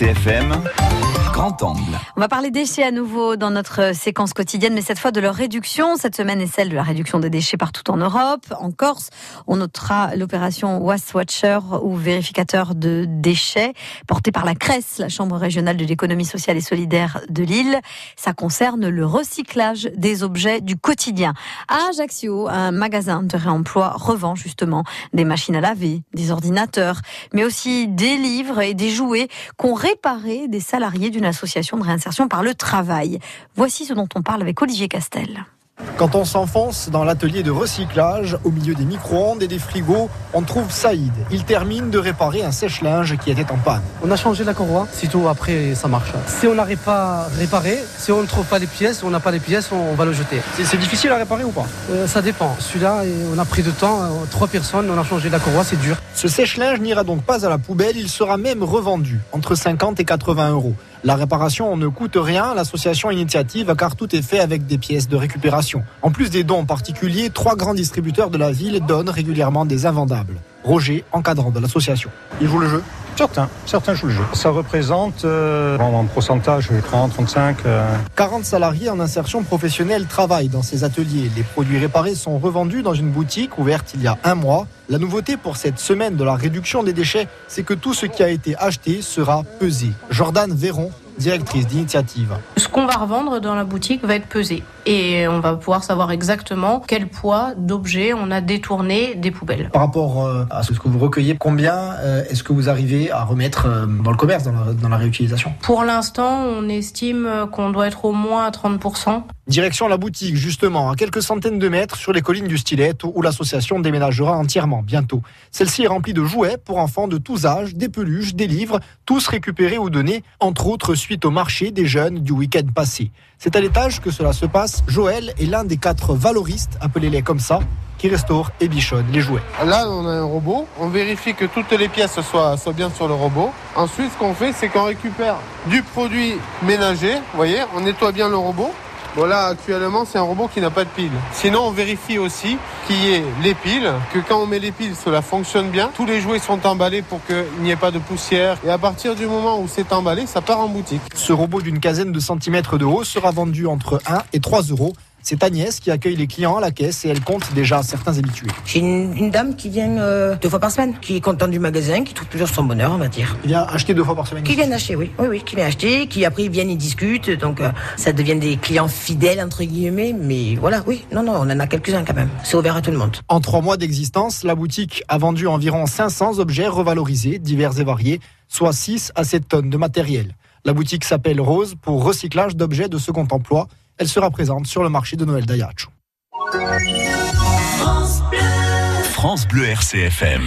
RCFM Grand Angle. On va parler déchets à nouveau dans notre séquence quotidienne, mais cette fois de leur réduction. Cette semaine est celle de la réduction des déchets partout en Europe. En Corse, on notera l'opération Waste Watcher ou vérificateur de déchets portée par la CRES, la Chambre régionale de l'économie sociale et solidaire de Lille. Ça concerne le recyclage des objets du quotidien. À Ajaccio, un magasin de réemploi revend justement des machines à laver, des ordinateurs, mais aussi des livres et des jouets qu'ont réparés des salariés d'une association de réinsertion par le travail. Voici ce dont on parle avec Olivier Castel. Quand on s'enfonce dans l'atelier de recyclage, au milieu des micro-ondes et des frigos, on trouve Saïd. Il termine de réparer un sèche-linge qui était en panne. On a changé la courroie, sitôt après ça marche. Si on n'arrive pas à réparer, si on ne trouve pas les pièces, on n'a pas les pièces, on va le jeter. C'est difficile à réparer ou pas? Euh, Ça dépend. Celui-là, on a pris de temps, euh, trois personnes, on a changé la courroie, c'est dur. Ce sèche-linge n'ira donc pas à la poubelle, il sera même revendu entre 50 et 80 euros. La réparation ne coûte rien, l'association Initiative, car tout est fait avec des pièces de récupération. En plus des dons particuliers, trois grands distributeurs de la ville donnent régulièrement des invendables. Roger, encadrant de l'association. Il joue le jeu Certains, certains jouent le jeu. Ça représente euh, en pourcentage 30, 35. 40 salariés en insertion professionnelle travaillent dans ces ateliers. Les produits réparés sont revendus dans une boutique ouverte il y a un mois. La nouveauté pour cette semaine de la réduction des déchets, c'est que tout ce qui a été acheté sera pesé. Jordan Véron, directrice d'initiative. Ce qu'on va revendre dans la boutique va être pesé et on va pouvoir savoir exactement quel poids d'objets on a détourné des poubelles. Par rapport euh, à ce que vous recueillez, combien euh, est-ce que vous arrivez à remettre euh, dans le commerce, dans la, dans la réutilisation? Pour l'instant, on estime qu'on doit être au moins à 30%. Direction la boutique, justement, à quelques centaines de mètres sur les collines du Stylet, où l'association déménagera entièrement bientôt. Celle-ci est remplie de jouets pour enfants de tous âges, des peluches, des livres, tous récupérés ou donnés, entre autres suite au marché des jeunes du week-end passé. C'est à l'étage que cela se passe. Joël est l'un des quatre valoristes, appelez-les comme ça, qui restaure et bichonne les jouets. Là, on a un robot. On vérifie que toutes les pièces soient, soient bien sur le robot. Ensuite, ce qu'on fait, c'est qu'on récupère du produit ménager. Vous voyez, on nettoie bien le robot. Bon là actuellement c'est un robot qui n'a pas de pile. Sinon on vérifie aussi qu'il y ait les piles, que quand on met les piles cela fonctionne bien. Tous les jouets sont emballés pour qu'il n'y ait pas de poussière. Et à partir du moment où c'est emballé, ça part en boutique. Ce robot d'une quinzaine de centimètres de haut sera vendu entre 1 et 3 euros. C'est Agnès qui accueille les clients à la caisse et elle compte déjà certains habitués. J'ai une, une, dame qui vient euh, deux fois par semaine, qui est contente du magasin, qui trouve toujours son bonheur, on va dire. Il vient acheter deux fois par semaine Qui vient acheter, oui. Oui, oui, qui vient acheter, qui après ils viennent, ils discutent, donc euh, ça devient des clients fidèles, entre guillemets, mais voilà, oui, non, non, on en a quelques-uns quand même. C'est ouvert à tout le monde. En trois mois d'existence, la boutique a vendu environ 500 objets revalorisés, divers et variés, soit 6 à 7 tonnes de matériel. La boutique s'appelle Rose pour recyclage d'objets de second emploi. Elle sera présente sur le marché de Noël d'Ayacho. France Bleu RCFM.